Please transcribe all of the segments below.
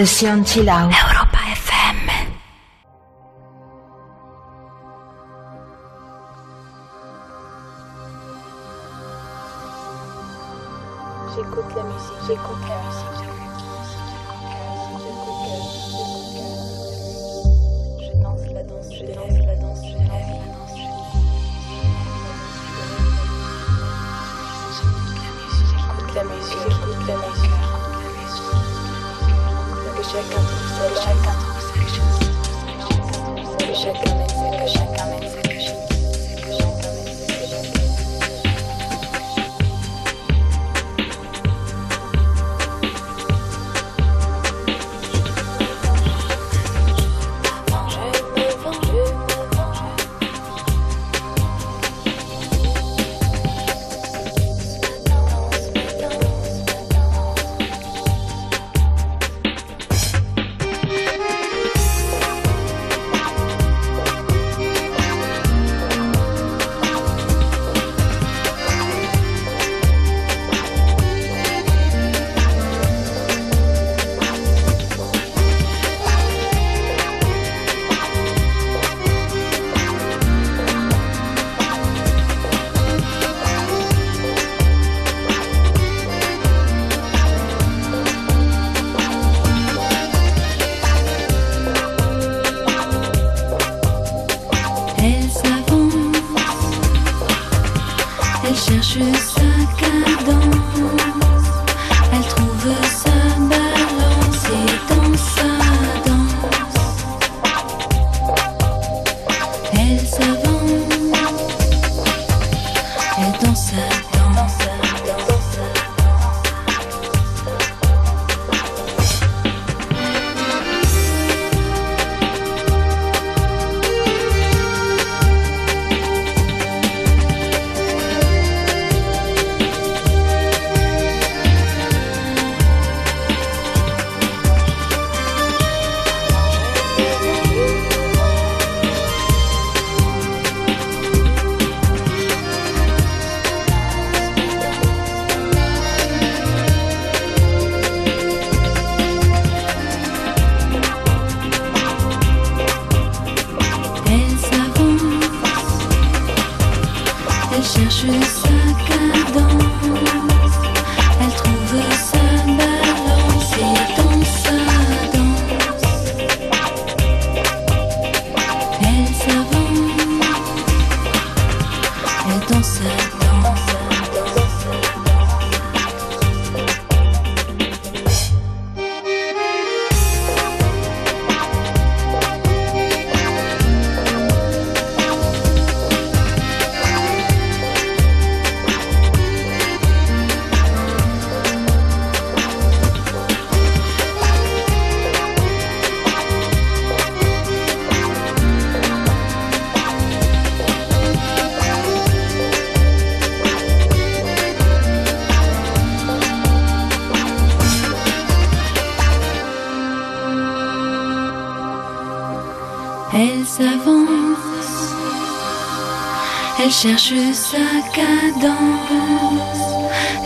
Session Chill J'écoute Europa FM. J'écoute la musique, j'écoute la musique. J'écoute la musique, j'écoute la musique. Check out, check out, check out, check out. Elle cherche sa cadence,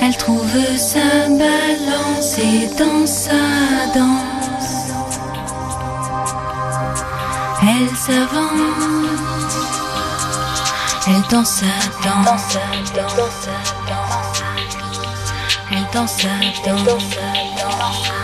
elle trouve sa balance et dans sa danse, elle s'avance, elle danse sa danse, elle danse sa danse, elle danse sa danse.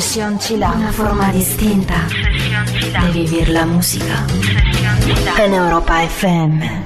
Sesión Chila. Una forma distinta de vivir la música. En Europa FM.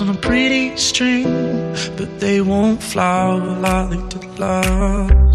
on a pretty string, but they won't flower like the love.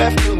left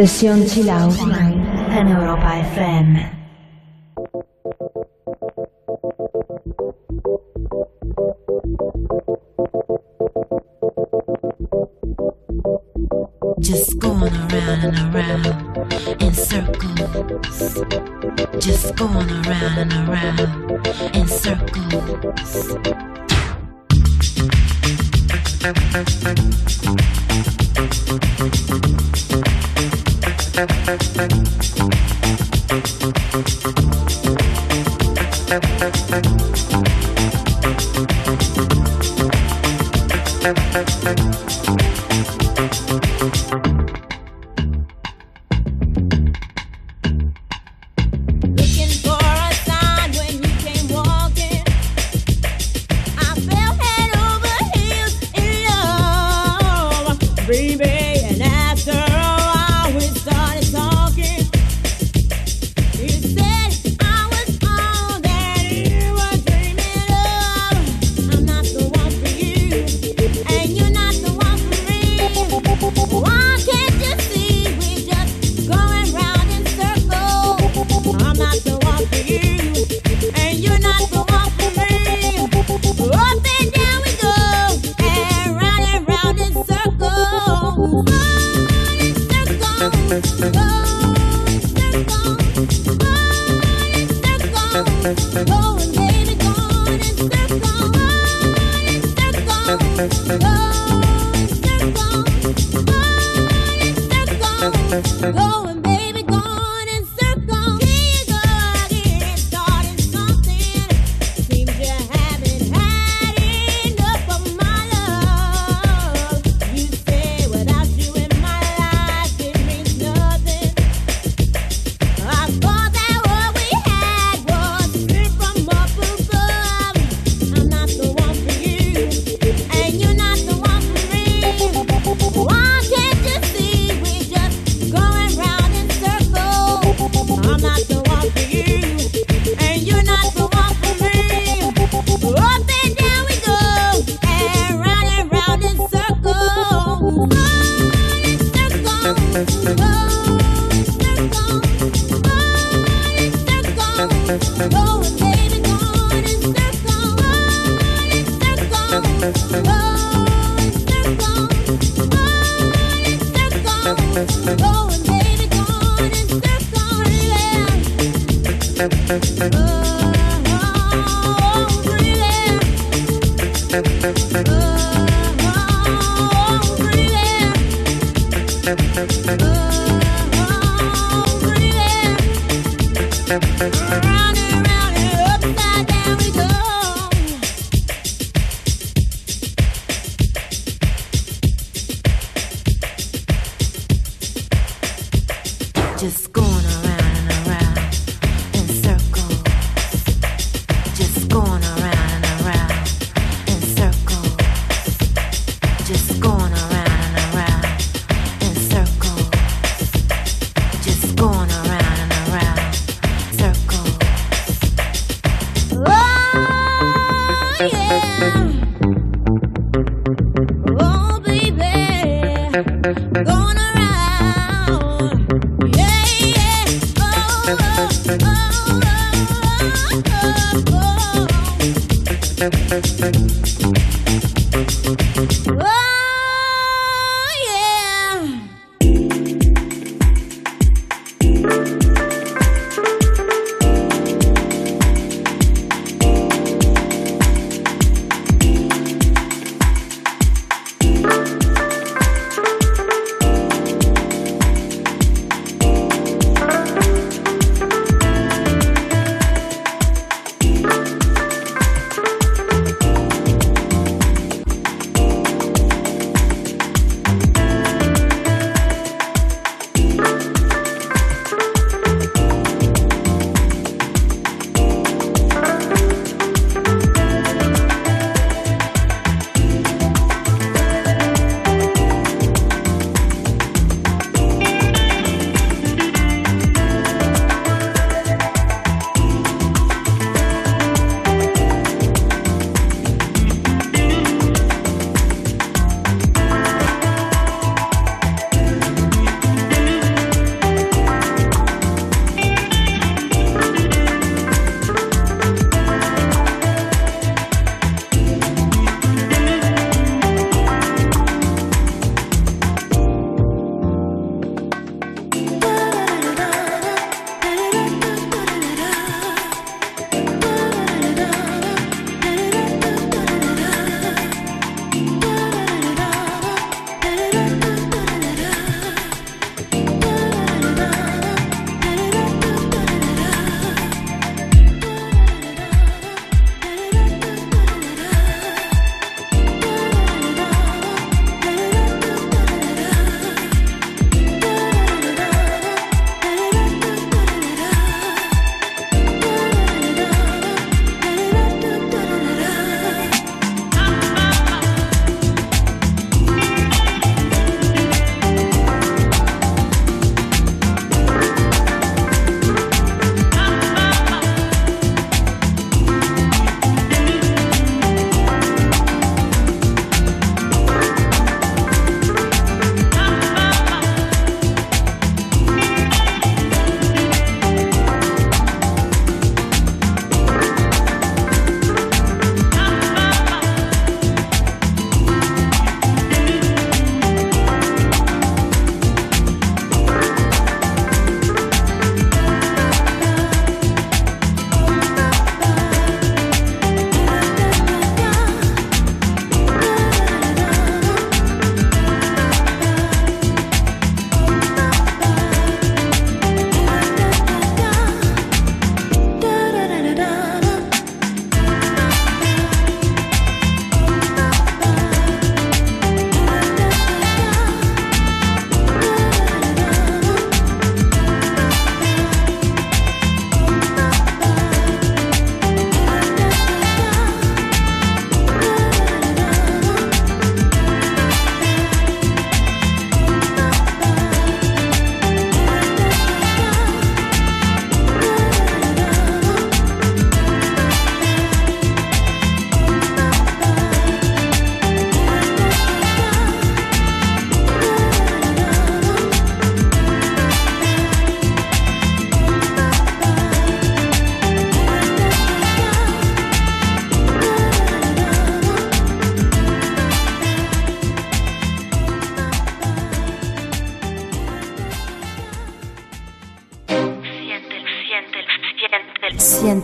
Sesión en Europa FM. Just going around and around in circles. Just going around and around in circles. Thank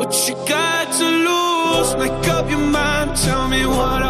What you got to lose? Make up your mind, tell me what I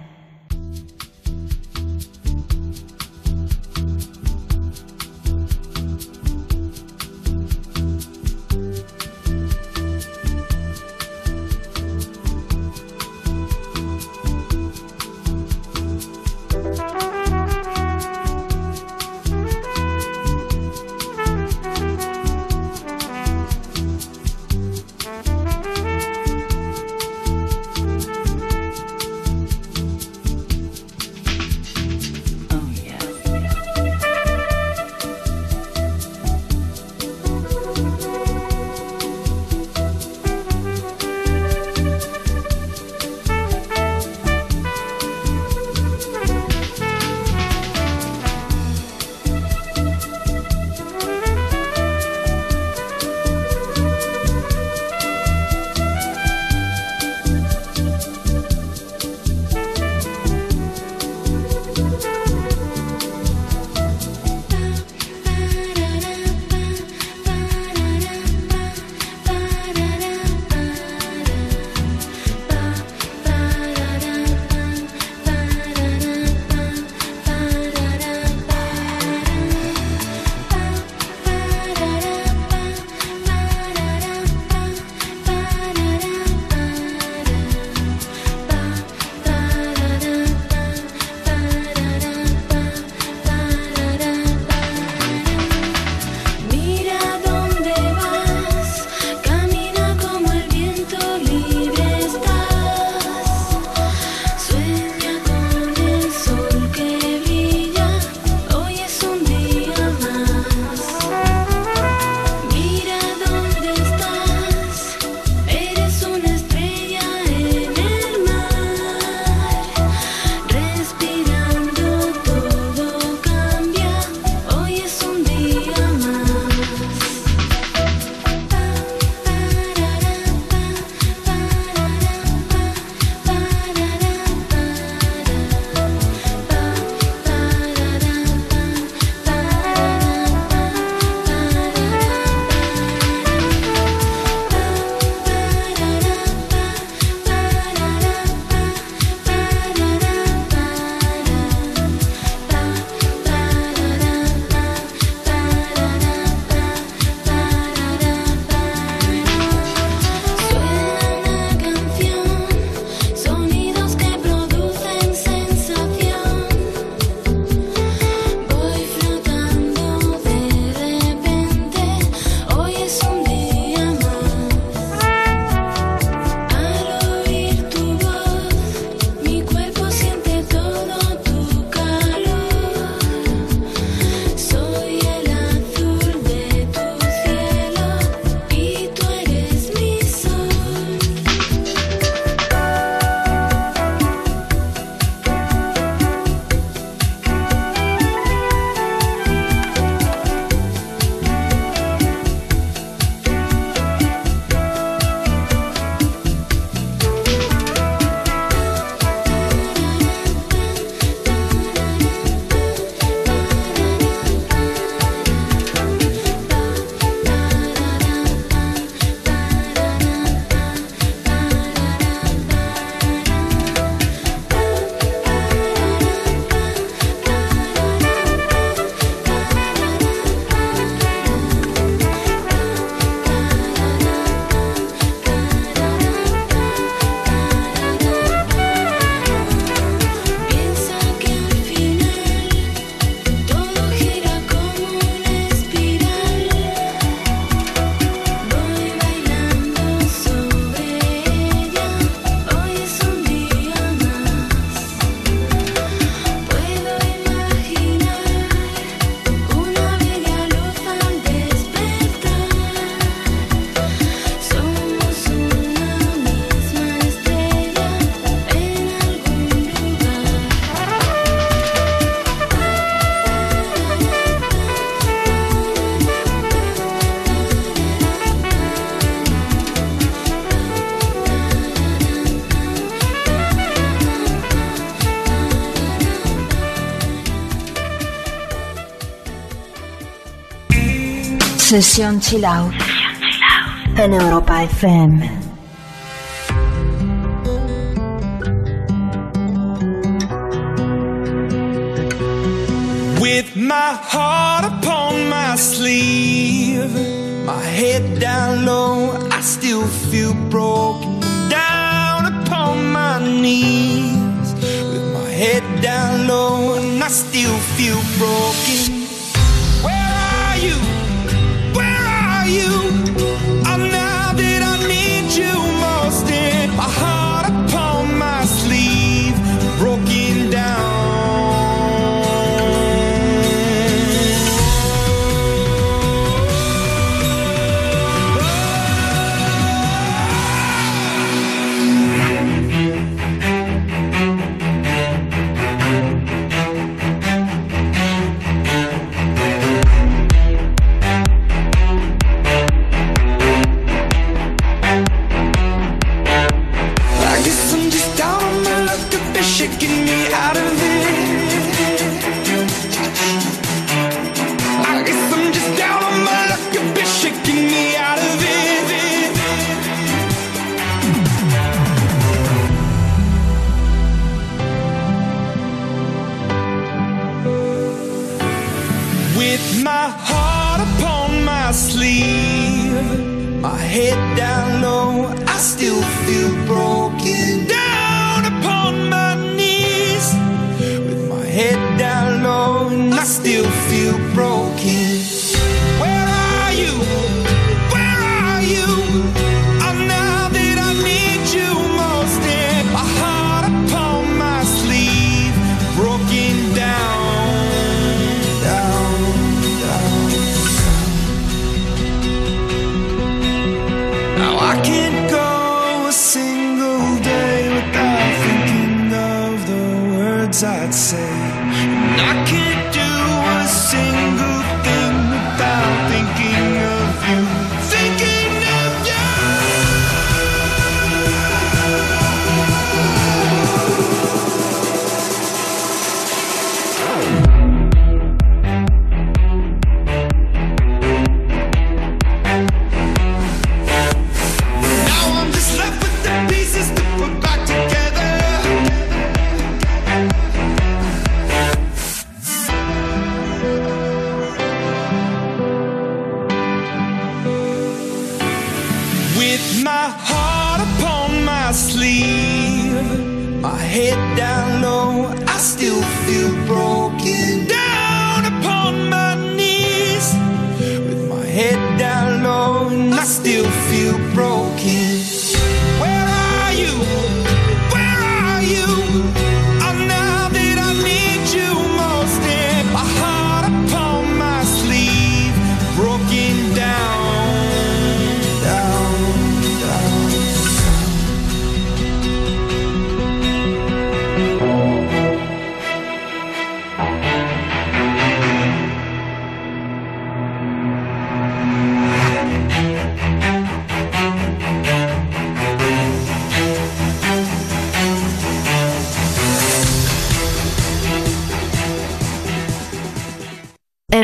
Sesión Chill Out. En Europa FM. With my heart upon my sleeve, my head down low, I still feel broken. Down upon my knees, with my head down low, and I still feel broken.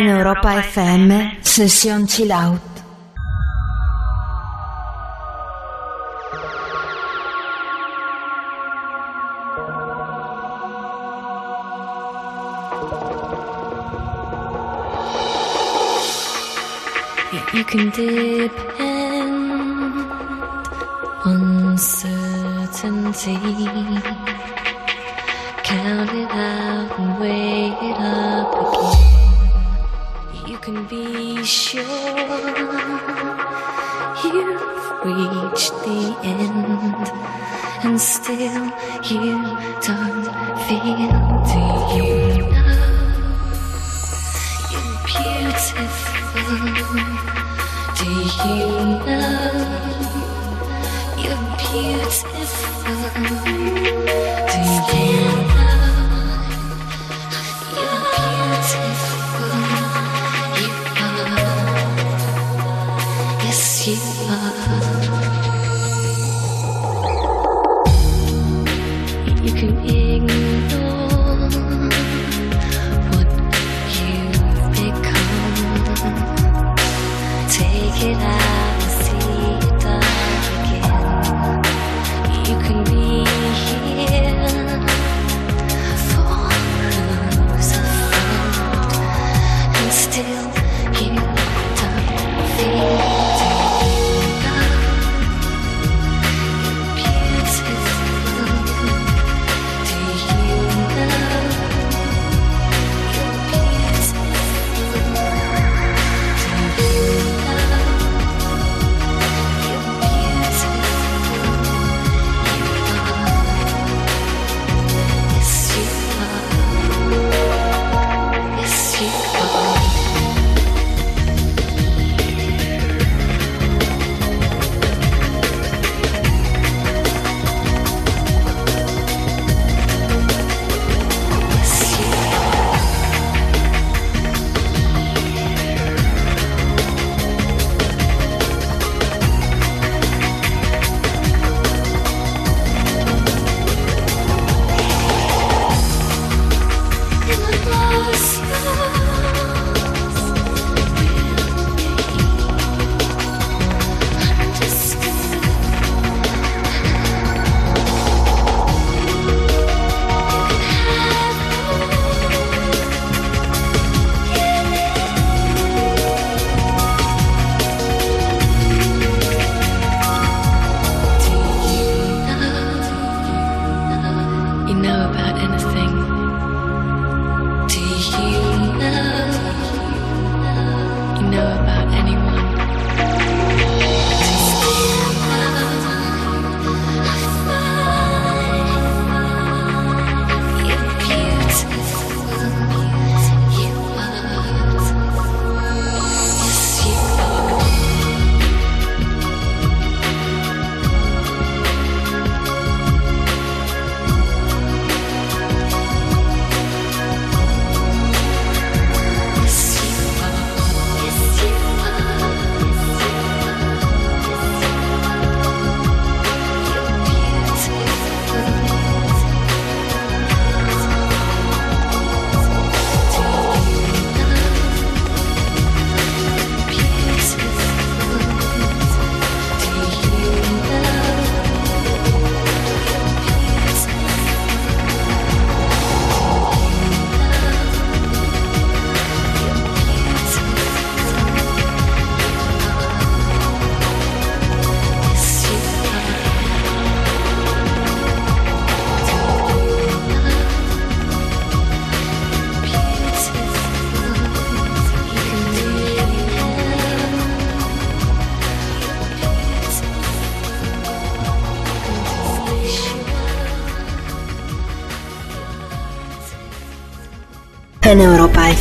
Europa FM, Session Chill Out. You can depend on certainty. Count it out and weigh it up again. can be sure you've reached the end, and still you don't feel. Do you know you're beautiful? Do you know you're beautiful?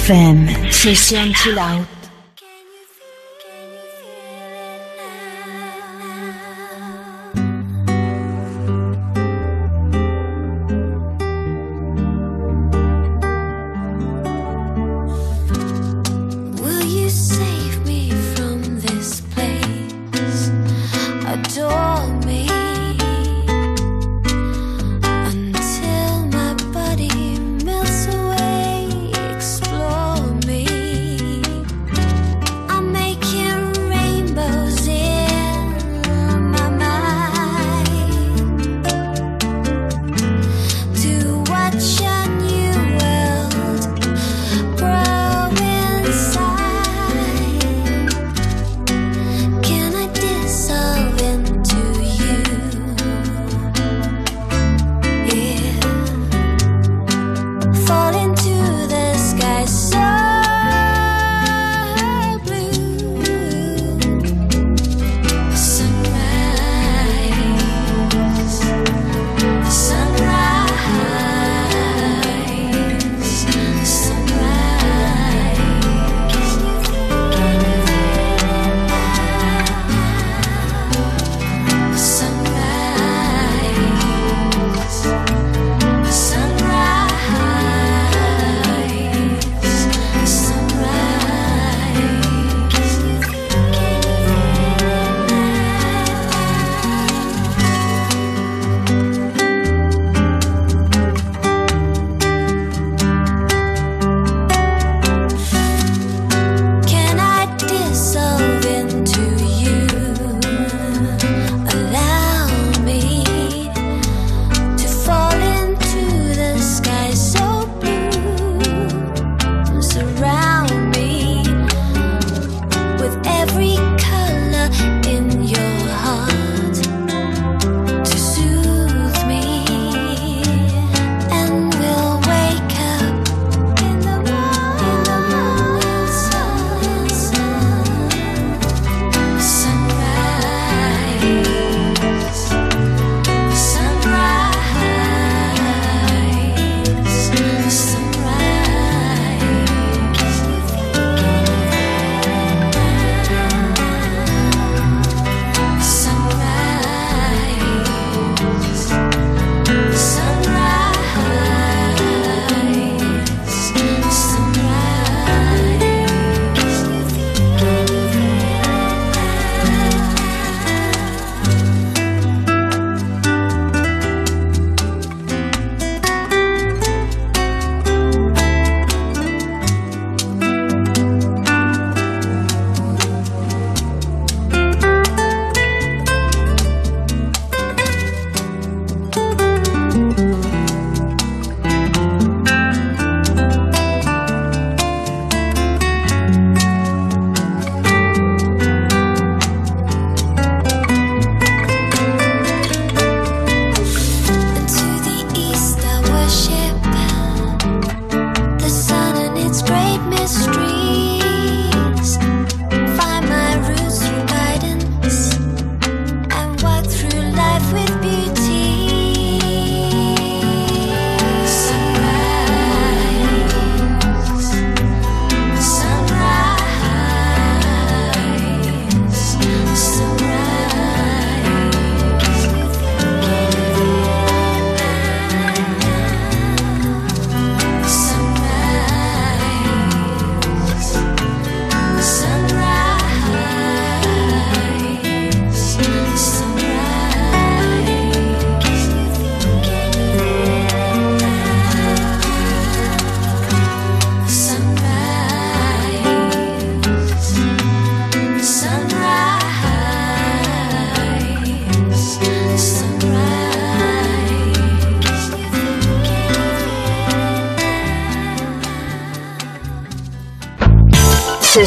FM. Sesión Chill Out.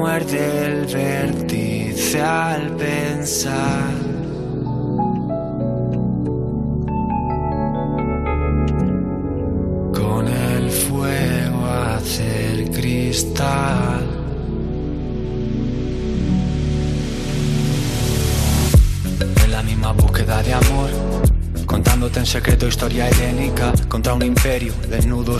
Muerde el vértice al pensar. Con el fuego hacer cristal. En la misma búsqueda de amor. Contándote en secreto historia helénica contra un imperio, yo.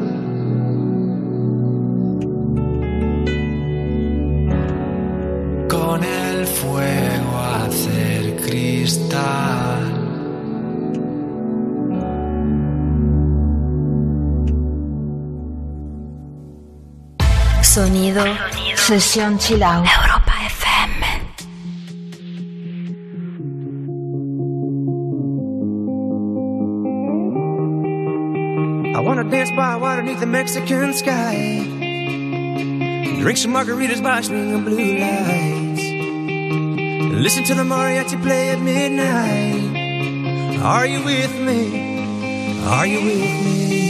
Sonido, sesión chill out. Europa FM. I wanna dance by water beneath the Mexican sky. Drink some margaritas by swinging blue lights. Listen to the mariachi play at midnight. Are you with me? Are you with me?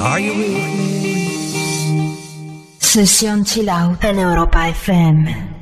Are you with me? Session Chill Out en Europa FM.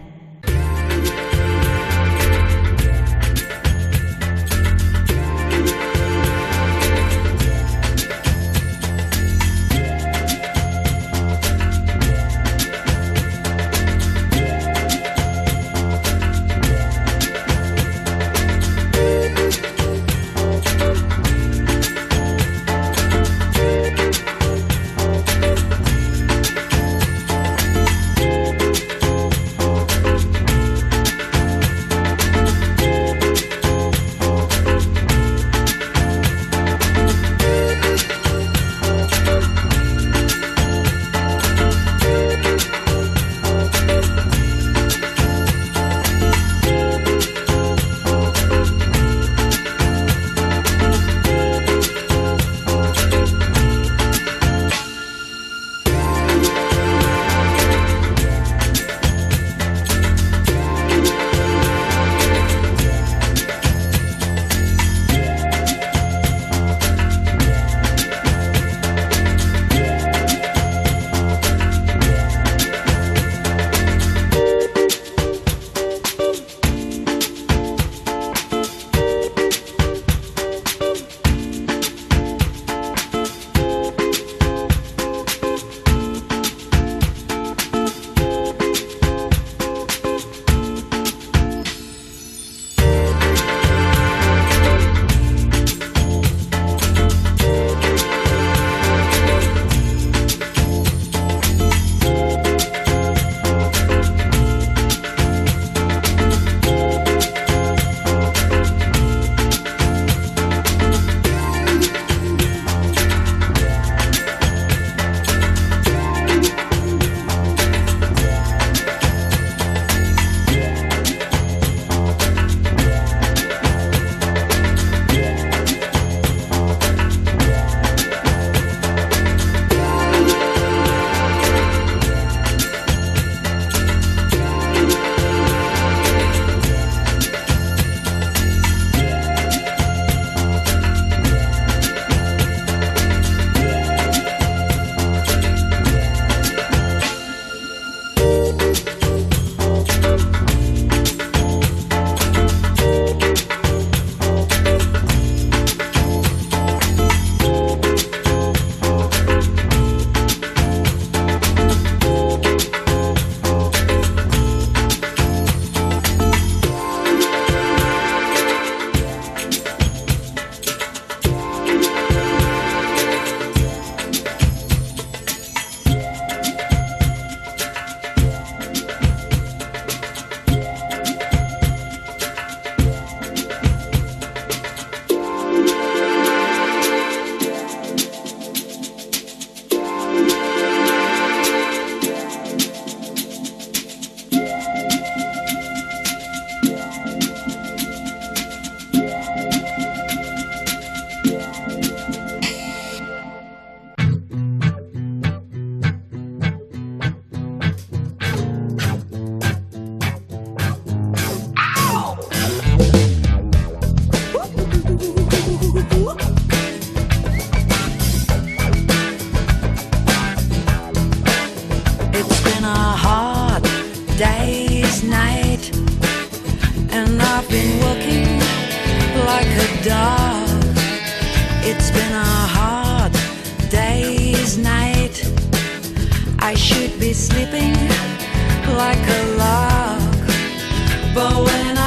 I should be sleeping like a log, but when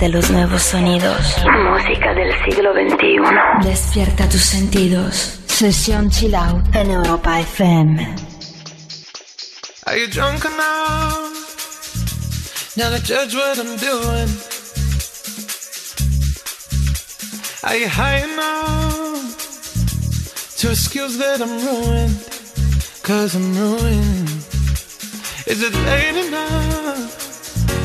Siente los nuevos sonidos. Música del siglo XXI. Despierta tus sentidos. Sesión Chill Out en Europa FM. Are you drunk enough now to judge what I'm doing? Are you high enough to excuse that I'm ruined? Cause I'm ruined. Is it late enough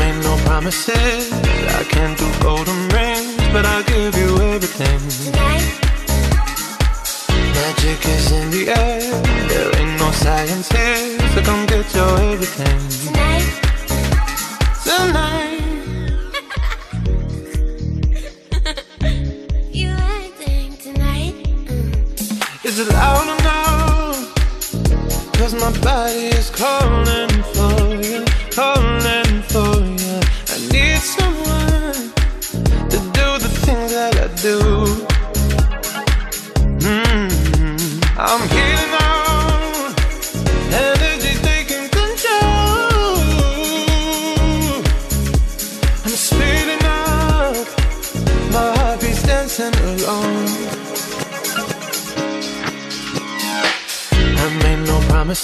made no promises. I can't do golden rings, but I'll give you everything. Tonight. Magic is in the air. There ain't no science here, so come get your everything. Tonight. Tonight. Tonight? Is it loud enough? Cause my body is calling for you, calling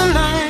You acting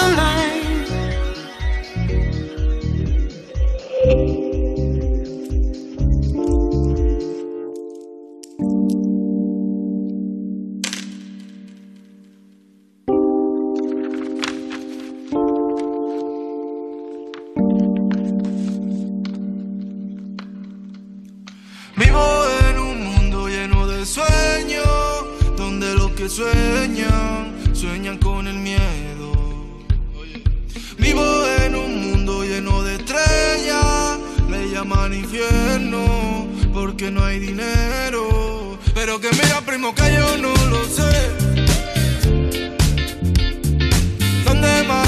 Tonight. Vivo llaman infierno, porque no hay dinero. Pero que mira, primo, que yo no lo sé. ¿Dónde más